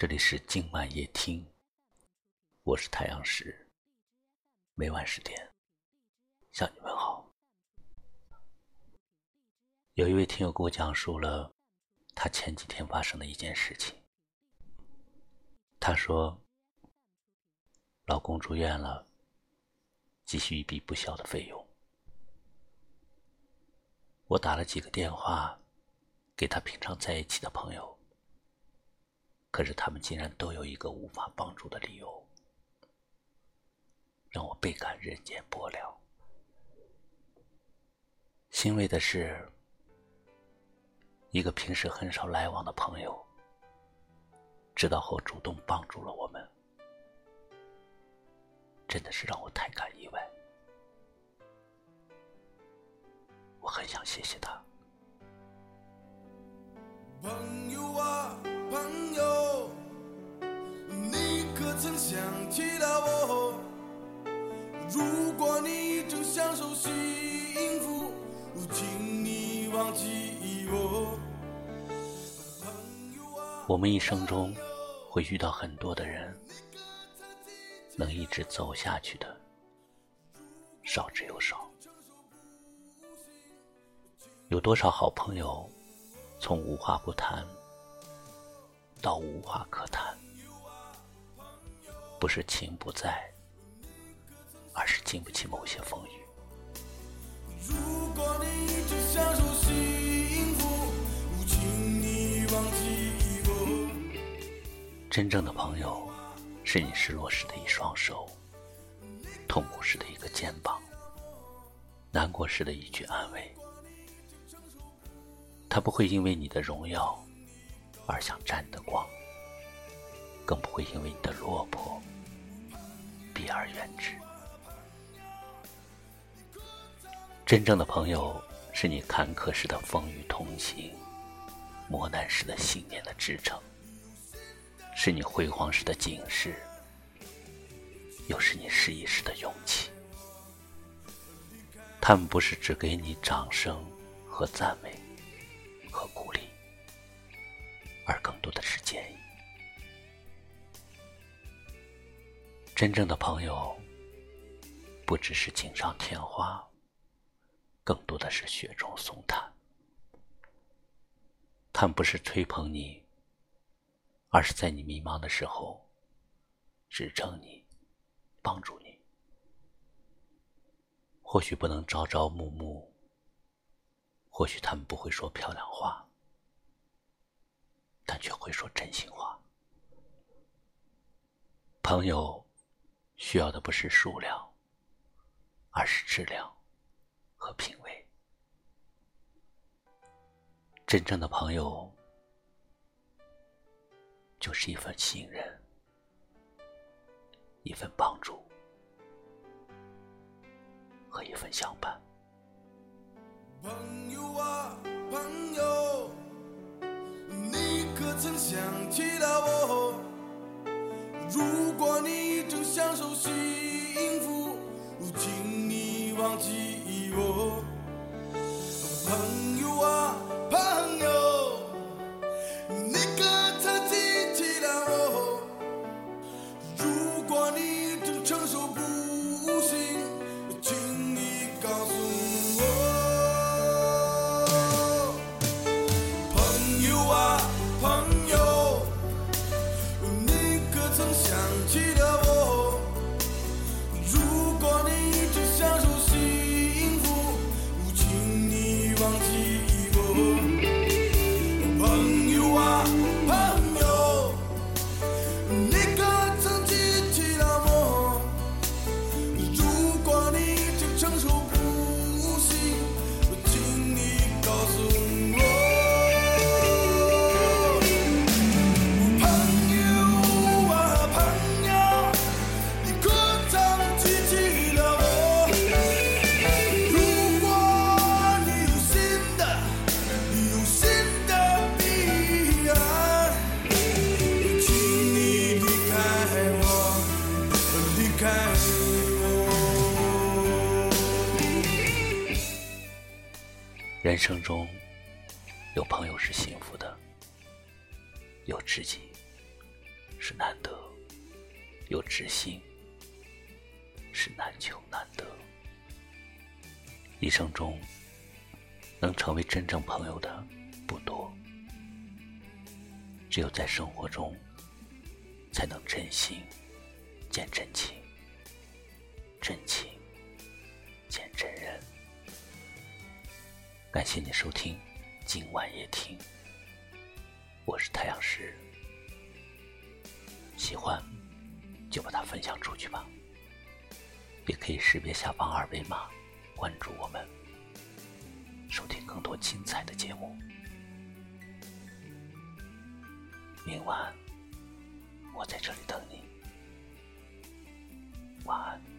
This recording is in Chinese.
这里是今晚夜听，我是太阳石，每晚十点向你们好。有一位听友给我讲述了他前几天发生的一件事情。他说，老公住院了，急需一笔不小的费用。我打了几个电话给他平常在一起的朋友。可是他们竟然都有一个无法帮助的理由，让我倍感人间薄凉。欣慰的是，一个平时很少来往的朋友，知道后主动帮助了我们，真的是让我太感意外。我很想谢谢他。想起了我？如果你正享受幸福，请你忘记我。我们一生中会遇到很多的人，能一直走下去的少之又少。有多少好朋友，从无话不谈。到无话可谈，不是情不在，而是经不起某些风雨。真正的朋友，是你失落时的一双手，痛苦时的一个肩膀，难过时的一句安慰。他不会因为你的荣耀。而想沾你的光，更不会因为你的落而远之。真正的朋友，是你坎坷时的风雨同行，磨难时的信念的支撑，是你辉煌时的警示，又是你失意时的勇气。他们不是只给你掌声和赞美和鼓励。而更多的是建议。真正的朋友，不只是锦上添花，更多的是雪中送炭。他们不是吹捧你，而是在你迷茫的时候支撑你、帮助你。或许不能朝朝暮暮，或许他们不会说漂亮话。但却会说真心话。朋友需要的不是数量，而是质量和品味。真正的朋友，就是一份信任，一份帮助和一份相伴。朋友啊，朋友。你可曾想起了我，如果你享受幸福，请你忘记我，人生中，有朋友是幸福的，有知己是难得，有知心是难求难得。一生中能成为真正朋友的不多，只有在生活中才能真心见真情，真情见真人。感谢你收听今晚夜听，我是太阳石，喜欢就把它分享出去吧，也可以识别下方二维码。关注我们，收听更多精彩的节目。明晚我在这里等你，晚安。